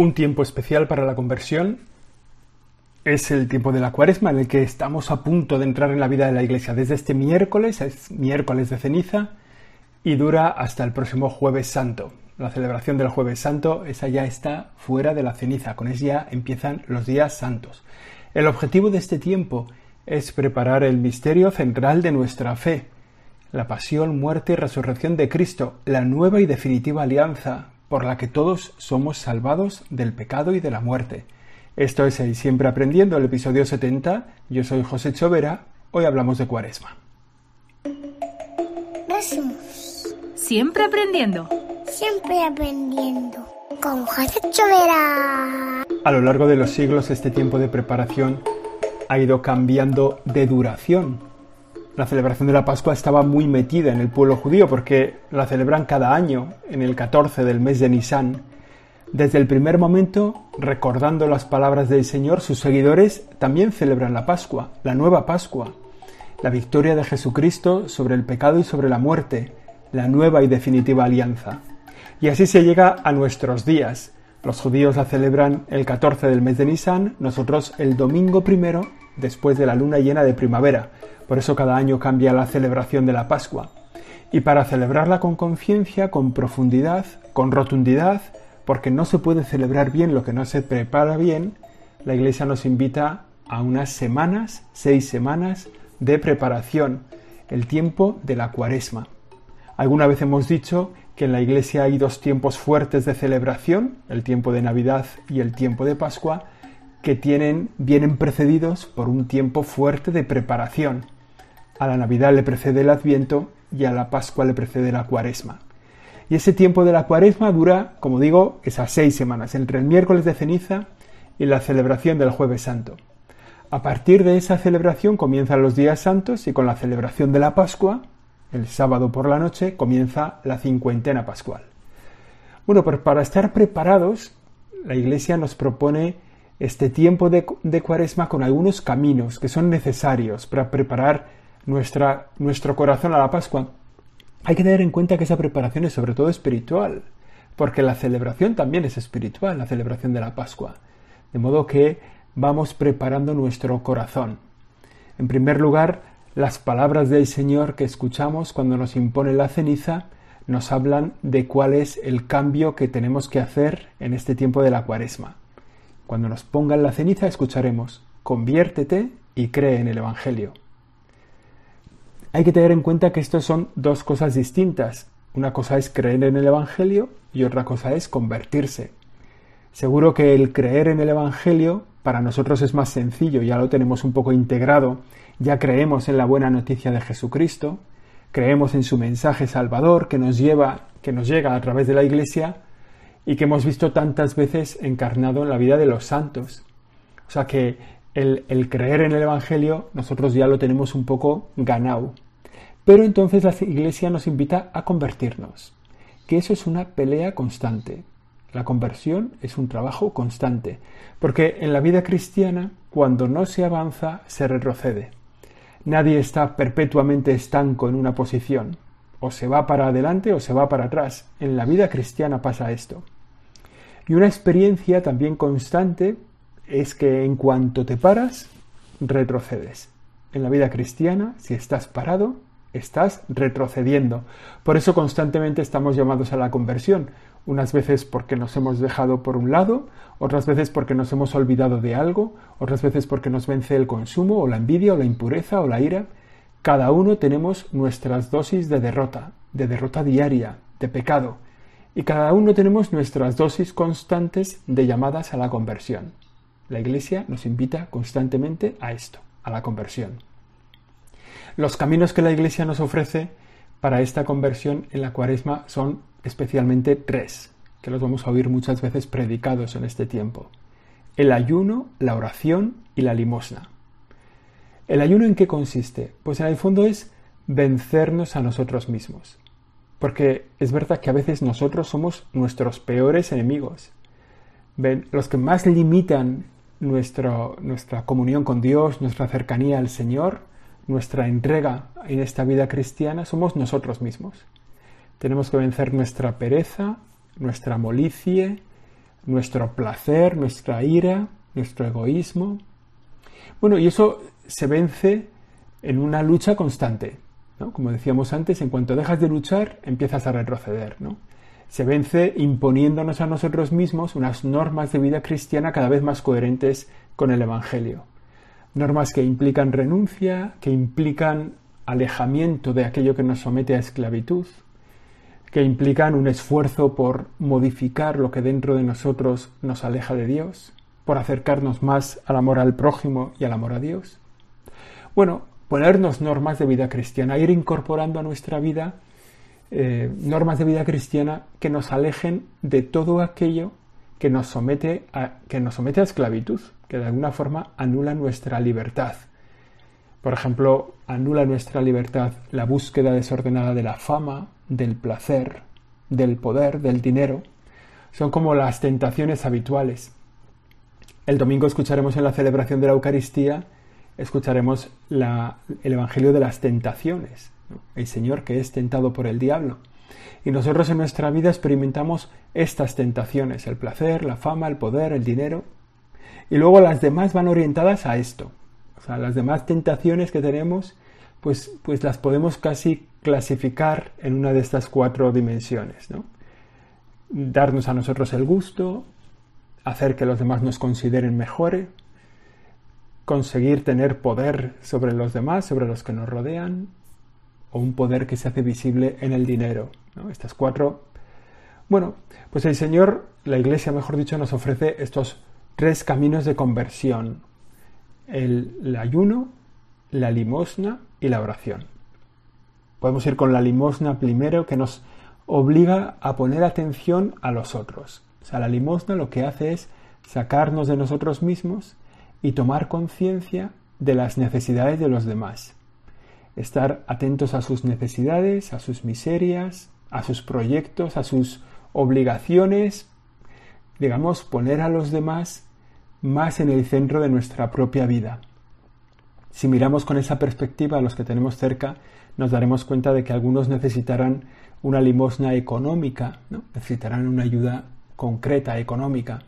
Un tiempo especial para la conversión es el tiempo de la cuaresma en el que estamos a punto de entrar en la vida de la iglesia. Desde este miércoles, es miércoles de ceniza, y dura hasta el próximo jueves santo. La celebración del jueves santo, esa ya está fuera de la ceniza, con ya empiezan los días santos. El objetivo de este tiempo es preparar el misterio central de nuestra fe, la pasión, muerte y resurrección de Cristo, la nueva y definitiva alianza por la que todos somos salvados del pecado y de la muerte. Esto es el Siempre Aprendiendo, el episodio 70. Yo soy José Chovera. Hoy hablamos de Cuaresma. Siempre aprendiendo. Siempre aprendiendo. Con José Chovera. A lo largo de los siglos, este tiempo de preparación ha ido cambiando de duración la celebración de la Pascua estaba muy metida en el pueblo judío porque la celebran cada año en el 14 del mes de Nisan. Desde el primer momento, recordando las palabras del Señor, sus seguidores también celebran la Pascua, la nueva Pascua, la victoria de Jesucristo sobre el pecado y sobre la muerte, la nueva y definitiva alianza. Y así se llega a nuestros días. Los judíos la celebran el 14 del mes de Nisan, nosotros el domingo primero después de la luna llena de primavera. Por eso cada año cambia la celebración de la Pascua. Y para celebrarla con conciencia, con profundidad, con rotundidad, porque no se puede celebrar bien lo que no se prepara bien, la Iglesia nos invita a unas semanas, seis semanas de preparación, el tiempo de la cuaresma. Alguna vez hemos dicho que en la Iglesia hay dos tiempos fuertes de celebración, el tiempo de Navidad y el tiempo de Pascua, que tienen, vienen precedidos por un tiempo fuerte de preparación. A la Navidad le precede el Adviento y a la Pascua le precede la Cuaresma. Y ese tiempo de la Cuaresma dura, como digo, esas seis semanas, entre el miércoles de ceniza y la celebración del Jueves Santo. A partir de esa celebración comienzan los días santos y con la celebración de la Pascua, el sábado por la noche, comienza la cincuentena pascual. Bueno, pues para estar preparados, la Iglesia nos propone este tiempo de, cuaresma con algunos caminos que son necesarios para preparar nuestra, nuestro corazón a la Pascua. Hay que tener en cuenta que esa preparación es sobre todo espiritual, porque la celebración también es espiritual, la celebración de la Pascua. De modo que vamos preparando nuestro corazón. En primer lugar, las palabras del Señor que escuchamos cuando nos impone la ceniza nos hablan de cuál es el cambio que tenemos que hacer en este tiempo de la cuaresma. Cuando nos pongan la ceniza escucharemos, conviértete y cree en el Evangelio. Hay que tener en cuenta que esto son dos cosas distintas. Una cosa es creer en el Evangelio y otra cosa es convertirse. Seguro que el creer en el Evangelio para nosotros es más sencillo, ya lo tenemos un poco integrado, ya creemos en la buena noticia de Jesucristo, creemos en su mensaje salvador que nos lleva, que nos llega a través de la Iglesia y que hemos visto tantas veces encarnado en la vida de los santos. O sea que el, creer en el Evangelio nosotros ya lo tenemos un poco ganado. Pero entonces la Iglesia nos invita a convertirnos, que eso es una pelea constante. La conversión es un trabajo constante, porque en la vida cristiana, cuando no se avanza, se retrocede. Nadie está perpetuamente estanco en una posición o se va para adelante o se va para atrás. En la vida cristiana pasa esto. Y una experiencia también constante es que en cuanto te paras, retrocedes. En la vida cristiana, si estás parado, estás retrocediendo. Por eso constantemente estamos llamados a la conversión, unas veces porque nos hemos dejado por un lado, otras veces porque nos hemos olvidado de algo, otras veces porque nos vence el consumo o la envidia o la impureza o la ira, cada uno tenemos nuestras dosis de derrota, de derrota diaria, de pecado, y cada uno tenemos nuestras dosis constantes de llamadas a la conversión. La Iglesia nos invita constantemente a esto, a la conversión. Los caminos que la Iglesia nos ofrece para esta conversión en la cuaresma son especialmente tres, que los vamos a oír muchas veces predicados en este tiempo. El ayuno, la oración y la limosna. ¿El ayuno en qué consiste? Pues en el fondo es vencernos a nosotros mismos. Porque es verdad que a veces nosotros somos nuestros peores enemigos. Los que más limitan nuestra comunión con Dios, nuestra cercanía al Señor, nuestra entrega en esta vida cristiana, somos nosotros mismos. Tenemos que vencer nuestra pereza, nuestra molicie, nuestro placer, nuestra ira, nuestro egoísmo. Bueno, y eso se vence en una lucha constante. Como decíamos antes, en cuanto dejas de luchar, empiezas a retroceder. Se vence imponiéndonos a nosotros mismos unas normas de vida cristiana cada vez más coherentes con el Evangelio. Normas que implican renuncia, que implican alejamiento de aquello que nos somete a esclavitud, que implican un esfuerzo por modificar lo que dentro de nosotros nos aleja de Dios, por acercarnos más al amor al prójimo y al amor a Dios. Bueno, ponernos normas de vida cristiana, ir incorporando a nuestra vida eh, normas de vida cristiana que nos alejen de todo aquello que nos somete a, que nos somete a esclavitud, que de alguna forma anula nuestra libertad. Por ejemplo, anula nuestra libertad la búsqueda desordenada de la fama, del placer, del poder, del dinero. Son como las tentaciones habituales. El domingo escucharemos en la celebración de la Eucaristía, escucharemos el Evangelio de las tentaciones, el Señor que es tentado por el diablo. Y nosotros en nuestra vida experimentamos estas tentaciones, el placer, la fama, el poder, el dinero. Y luego las demás van orientadas a esto. O sea, las demás tentaciones que tenemos, pues, pues las podemos casi clasificar en una de estas cuatro dimensiones. ¿no? Darnos a nosotros el gusto, hacer que los demás nos consideren mejores, conseguir tener poder sobre los demás, sobre los que nos rodean, o un poder que se hace visible en el dinero. Estas cuatro. Bueno, pues el Señor, la Iglesia, mejor dicho, nos ofrece estos tres caminos de conversión. el ayuno, la limosna y la oración. Podemos ir con la limosna primero, que nos obliga a poner atención a los otros. O sea, la limosna lo que hace es sacarnos de nosotros mismos y tomar conciencia de las necesidades de los demás. Estar atentos a sus necesidades, a sus miserias, a sus proyectos, a sus obligaciones. Digamos, poner a los demás más en el centro de nuestra propia vida. Si miramos con esa perspectiva a los que tenemos cerca, nos daremos cuenta de que algunos necesitarán una limosna económica, necesitarán una ayuda concreta, económica.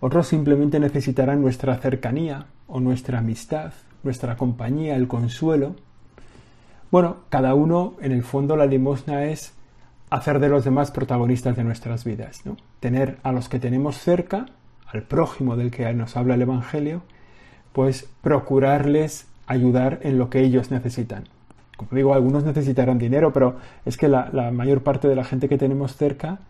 Otros simplemente necesitarán nuestra cercanía o nuestra amistad, nuestra compañía, el consuelo. Bueno, cada uno, en el fondo, la limosna es hacer de los demás protagonistas de nuestras vidas, ¿no? Tener a los que tenemos cerca, al prójimo del que nos habla el Evangelio, pues procurarles ayudar en lo que ellos necesitan. Como digo, algunos necesitarán dinero, pero es que la, mayor parte de la gente que tenemos cerca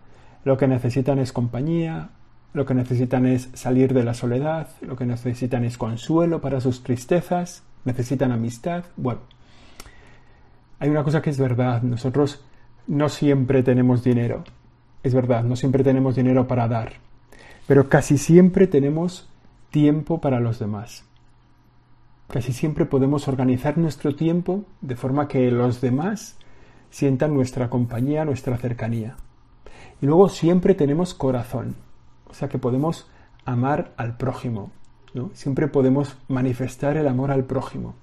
lo que necesitan es compañía, lo que necesitan es salir de la soledad, lo que necesitan es consuelo para sus tristezas, necesitan amistad. Bueno, hay una cosa que es verdad, nosotros no siempre tenemos dinero, es verdad, no siempre tenemos dinero para dar, pero casi siempre tenemos tiempo para los demás. Casi siempre podemos organizar nuestro tiempo de forma que los demás sientan nuestra compañía, nuestra cercanía. Y luego siempre tenemos corazón, o sea que podemos amar al prójimo, ¿no? Siempre podemos manifestar el amor al prójimo.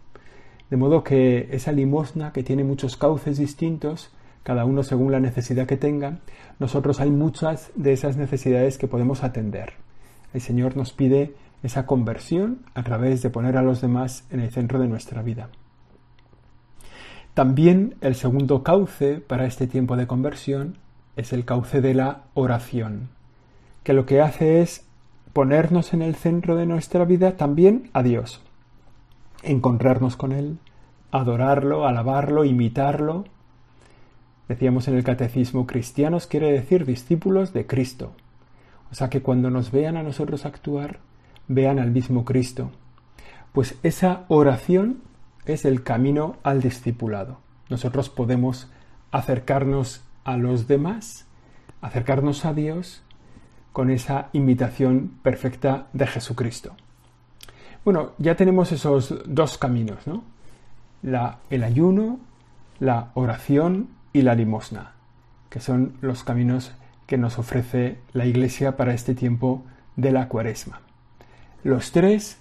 De modo que esa limosna que tiene muchos cauces distintos, cada uno según la necesidad que tenga, nosotros hay muchas de esas necesidades que podemos atender. El Señor nos pide esa conversión a través de poner a los demás en el centro de nuestra vida. También el segundo cauce para este tiempo de conversión es el cauce de la oración, que lo que hace es ponernos en el centro de nuestra vida también a Dios, encontrarnos con Él, adorarlo, alabarlo, imitarlo. Decíamos en el catecismo, cristianos quiere decir discípulos de Cristo. O sea que cuando nos vean a nosotros actuar, vean al mismo Cristo. Pues esa oración es el camino al discipulado. Nosotros podemos acercarnos a los demás, acercarnos a Dios con esa imitación perfecta de Jesucristo. Bueno, ya tenemos esos dos caminos, ¿no? El ayuno, la oración y la limosna, que son los caminos que nos ofrece la Iglesia para este tiempo de la cuaresma. Los tres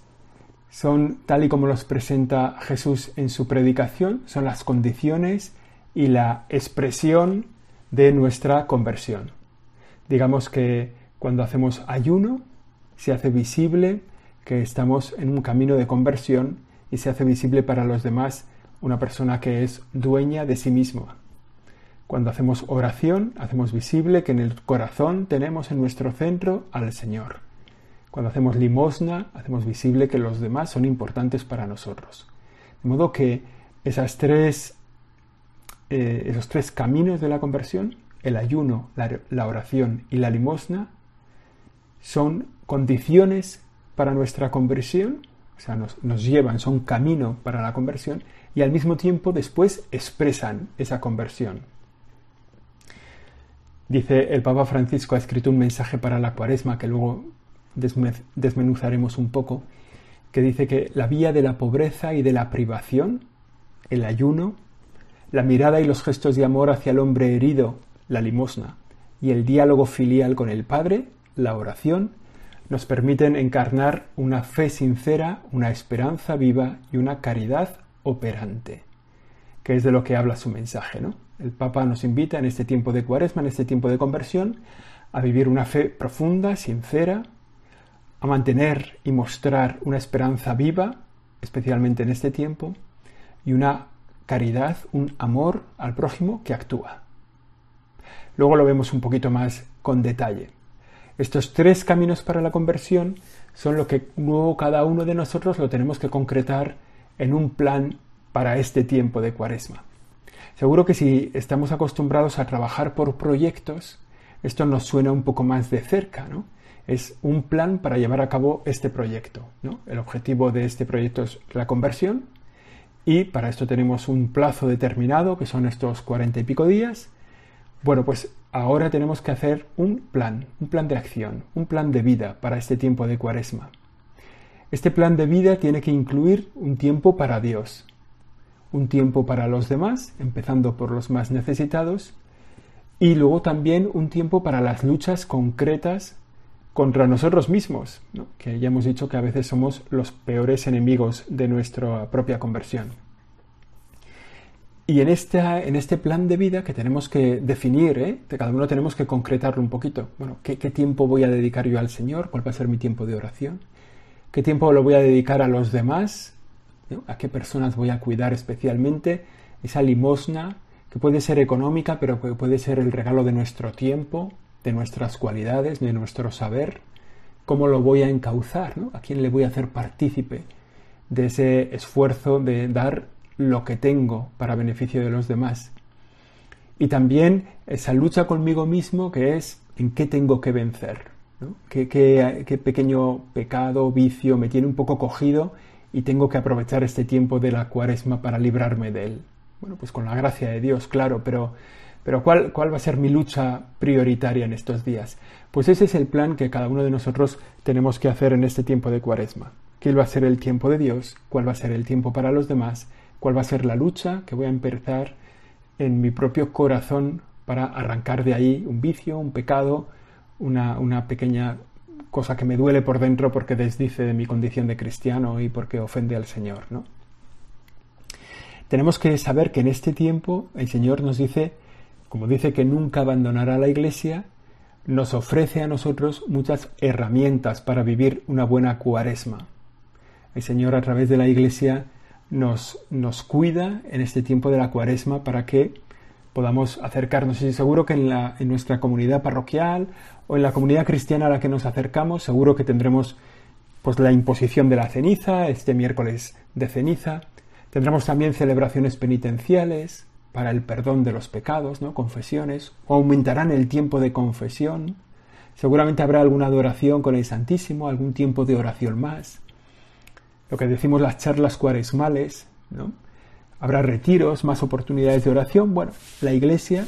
son, tal y como los presenta Jesús en su predicación, son las condiciones y la expresión de nuestra conversión. Digamos que Cuando hacemos ayuno, se hace visible que estamos en un camino de conversión y se hace visible para los demás una persona que es dueña de sí misma. Cuando hacemos oración, hacemos visible que en el corazón tenemos en nuestro centro al Señor. Cuando hacemos limosna, hacemos visible que los demás son importantes para nosotros. De modo que esas tres, eh, esos tres caminos de la conversión, el ayuno, la, oración y la limosna, son condiciones para nuestra conversión, o sea, nos, nos llevan, son camino para la conversión y al mismo tiempo después expresan esa conversión. Dice el Papa Francisco ha escrito un mensaje para la cuaresma que luego desmenuzaremos un poco, que dice que la vía de la pobreza y de la privación, el ayuno, la mirada y los gestos de amor hacia el hombre herido, la limosna, y el diálogo filial con el Padre, la oración, nos permiten encarnar una fe sincera, una esperanza viva y una caridad operante, que es de lo que habla su mensaje, ¿no? El Papa nos invita en este tiempo de cuaresma, en este tiempo de conversión, a vivir una fe profunda, sincera, a mantener y mostrar una esperanza viva, especialmente en este tiempo, y una caridad, un amor al prójimo que actúa. Luego lo vemos un poquito más con detalle. Estos tres caminos para la conversión son lo que luego cada uno de nosotros lo tenemos que concretar en un plan para este tiempo de cuaresma. Seguro que si estamos acostumbrados a trabajar por proyectos, esto nos suena un poco más de cerca, ¿no? Es un plan para llevar a cabo este proyecto, ¿no? El objetivo de este proyecto es la conversión y para esto tenemos un plazo determinado, que son estos cuarenta y pico días. Bueno, pues ahora tenemos que hacer un plan, un plan de acción, un plan de vida para este tiempo de cuaresma. Este plan de vida tiene que incluir un tiempo para Dios, un tiempo para los demás, empezando por los más necesitados, y luego también un tiempo para las luchas concretas contra nosotros mismos, que ya hemos dicho que a veces somos los peores enemigos de nuestra propia conversión. Y en, en este plan de vida que tenemos que definir, ¿eh? cada uno tenemos que concretarlo un poquito. Bueno, ¿qué, ¿qué, tiempo voy a dedicar yo al Señor? ¿Cuál va a ser mi tiempo de oración? ¿Qué tiempo lo voy a dedicar a los demás? ¿A qué personas voy a cuidar especialmente? Esa limosna que puede ser económica, pero que puede ser el regalo de nuestro tiempo, de nuestras cualidades, de nuestro saber. ¿Cómo lo voy a encauzar? ¿A quién le voy a hacer partícipe de ese esfuerzo de dar lo que tengo para beneficio de los demás? Y también esa lucha conmigo mismo que es en qué tengo que vencer. ¿Qué, qué, pequeño pecado, vicio me tiene un poco cogido y tengo que aprovechar este tiempo de la cuaresma para librarme de él. Bueno, pues con la gracia de Dios, claro, pero, pero ¿cuál, ¿cuál va a ser mi lucha prioritaria en estos días? Pues ese es el plan que cada uno de nosotros tenemos que hacer en este tiempo de cuaresma. ¿Qué va a ser el tiempo de Dios? ¿Cuál va a ser el tiempo para los demás? ¿Cuál va a ser la lucha que voy a empezar en mi propio corazón para arrancar de ahí un vicio, un pecado, una, pequeña cosa que me duele por dentro porque desdice de mi condición de cristiano y porque ofende al Señor, ¿no? Tenemos que saber que en este tiempo el Señor nos dice, como dice que nunca abandonará la Iglesia, nos ofrece a nosotros muchas herramientas para vivir una buena cuaresma. El Señor a través de la Iglesia nos, nos cuida en este tiempo de la cuaresma para que podamos acercarnos. Y seguro que en, la, en nuestra comunidad parroquial o en la comunidad cristiana a la que nos acercamos, seguro que tendremos pues la imposición de la ceniza, este miércoles de ceniza. Tendremos también celebraciones penitenciales para el perdón de los pecados, ¿no? confesiones, o aumentarán el tiempo de confesión. Seguramente habrá alguna adoración con el Santísimo, algún tiempo de oración más. Lo que decimos las charlas cuaresmales, ¿no? Habrá retiros, más oportunidades de oración. Bueno, la Iglesia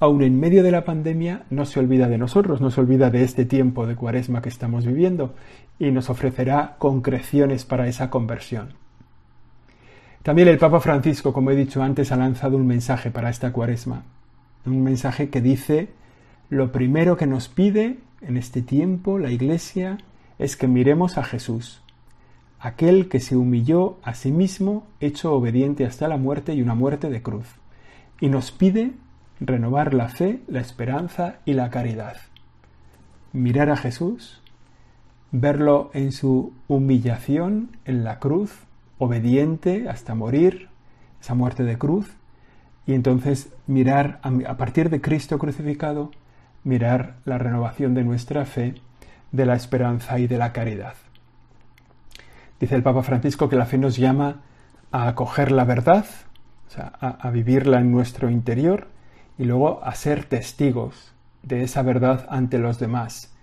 aun en medio de la pandemia, no se olvida de nosotros, no se olvida de este tiempo de cuaresma que estamos viviendo y nos ofrecerá concreciones para esa conversión. También el Papa Francisco, como he dicho antes, ha lanzado un mensaje para esta cuaresma, un mensaje que dice, lo primero que nos pide en este tiempo la Iglesia es que miremos a Jesús, aquel que se humilló a sí mismo, hecho obediente hasta la muerte y una muerte de cruz, y nos pide renovar la fe, la esperanza y la caridad. mirar a Jesús, verlo en su humillación en la cruz, obediente hasta morir, esa muerte de cruz, y entonces mirar a partir de Cristo crucificado, mirar la renovación de nuestra fe, de la esperanza y de la caridad. Dice el Papa Francisco que la fe nos llama a acoger la verdad, sea, a, vivirla en nuestro interior y luego a ser testigos de esa verdad ante los demás.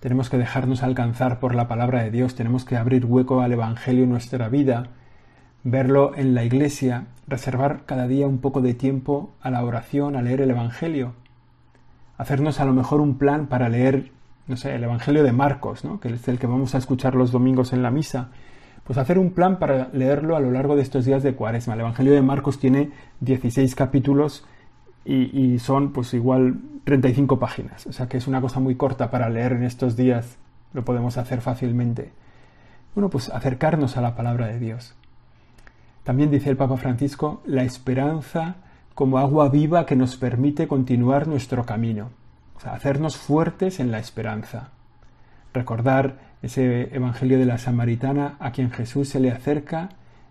Tenemos que dejarnos alcanzar por la palabra de Dios, tenemos que abrir hueco al Evangelio en nuestra vida, verlo en la iglesia, reservar cada día un poco de tiempo a la oración, a leer el Evangelio, hacernos a lo mejor un plan para leer, no sé, el Evangelio de Marcos, ¿no? que es el que vamos a escuchar los domingos en la misa, pues hacer un plan para leerlo a lo largo de estos días de Cuaresma. El Evangelio de Marcos tiene 16 capítulos y, son pues igual 35 páginas, o sea que es una cosa muy corta para leer en estos días, lo podemos hacer fácilmente. Bueno, pues acercarnos a la palabra de Dios. También dice el Papa Francisco, la esperanza como agua viva que nos permite continuar nuestro camino, o sea, hacernos fuertes en la esperanza. Recordar ese Evangelio de la Samaritana a quien Jesús se le acerca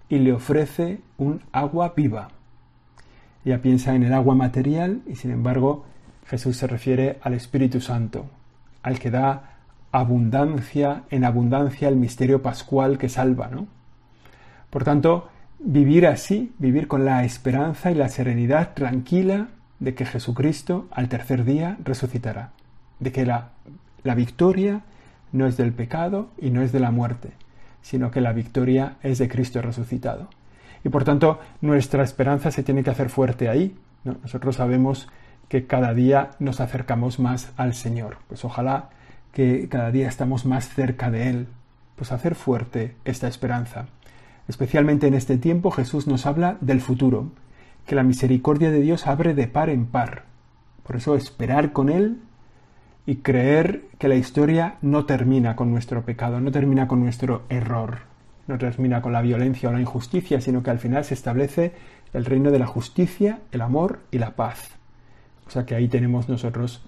y le ofrece un agua viva. Ella piensa en el agua material y sin embargo Jesús se refiere al Espíritu Santo, al que da abundancia, en abundancia el misterio pascual que salva, ¿no? Por tanto, vivir así, vivir con la esperanza y la serenidad tranquila de que Jesucristo al tercer día resucitará, de que la, la victoria no es del pecado y no es de la muerte, sino que la victoria es de Cristo resucitado. Y por tanto, nuestra esperanza se tiene que hacer fuerte ahí. Nosotros sabemos que cada día nos acercamos más al Señor. Pues ojalá que cada día estamos más cerca de Él. Pues hacer fuerte esta esperanza. Especialmente en este tiempo Jesús nos habla del futuro, que la misericordia de Dios abre de par en par. Por eso esperar con Él y creer que la historia no termina con nuestro pecado, no termina con nuestro error, no termina con la violencia o la injusticia, sino que al final se establece el reino de la justicia, el amor y la paz. O sea que ahí tenemos nosotros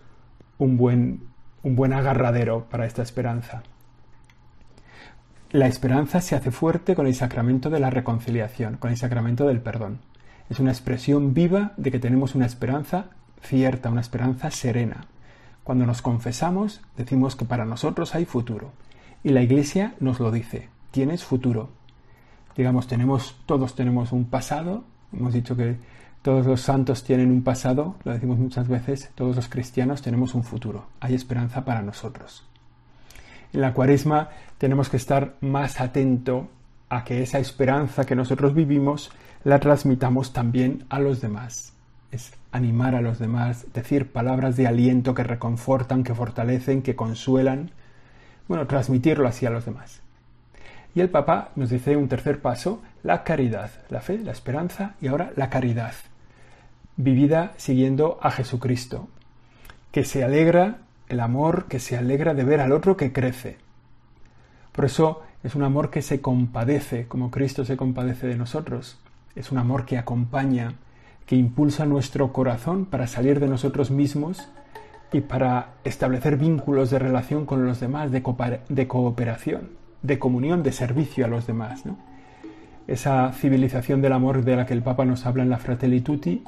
un buen, un buen agarradero para esta esperanza. La esperanza se hace fuerte con el sacramento de la reconciliación, con el sacramento del perdón. Es una expresión viva de que tenemos una esperanza cierta, una esperanza serena. Cuando nos confesamos, decimos que para nosotros hay futuro. Y la Iglesia nos lo dice, tienes futuro. Digamos, tenemos, todos tenemos un pasado, hemos dicho que todos los santos tienen un pasado, lo decimos muchas veces, todos los cristianos tenemos un futuro, hay esperanza para nosotros. En la cuaresma tenemos que estar más atento a que esa esperanza que nosotros vivimos la transmitamos también a los demás es animar a los demás, decir palabras de aliento que reconfortan, que fortalecen, que consuelan, bueno, transmitirlo así a los demás. Y el Papa nos dice un tercer paso, la caridad, la fe, la esperanza y ahora la caridad, vivida siguiendo a Jesucristo, que se alegra, el amor que se alegra de ver al otro que crece. Por eso es un amor que se compadece, como Cristo se compadece de nosotros. Es un amor que acompaña, que impulsa nuestro corazón para salir de nosotros mismos y para establecer vínculos de relación con los demás, de, cooperación, de comunión, de servicio a los demás. Esa civilización del amor de la que el Papa nos habla en la Fratelli Tutti,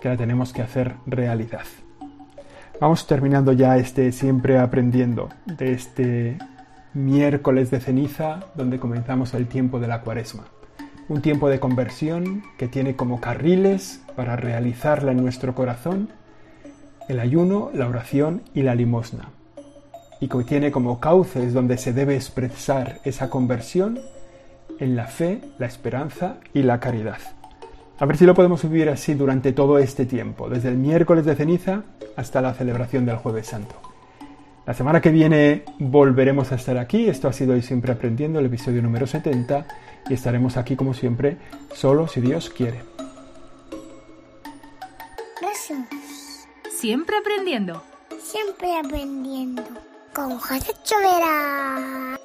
que la tenemos que hacer realidad. Vamos terminando ya este siempre aprendiendo de este miércoles de ceniza donde comenzamos el tiempo de la cuaresma un tiempo de conversión que tiene como carriles para realizarla en nuestro corazón el ayuno, la oración y la limosna, y que tiene como cauces donde se debe expresar esa conversión en la fe, la esperanza y la caridad. A ver si lo podemos vivir así durante todo este tiempo, desde el miércoles de ceniza hasta la celebración del jueves santo. La semana que viene volveremos a estar aquí. Esto ha sido hoy siempre aprendiendo el episodio número 70 y estaremos aquí como siempre, solo si Dios quiere. Gracias. Siempre aprendiendo. Siempre aprendiendo. Con José Chovera.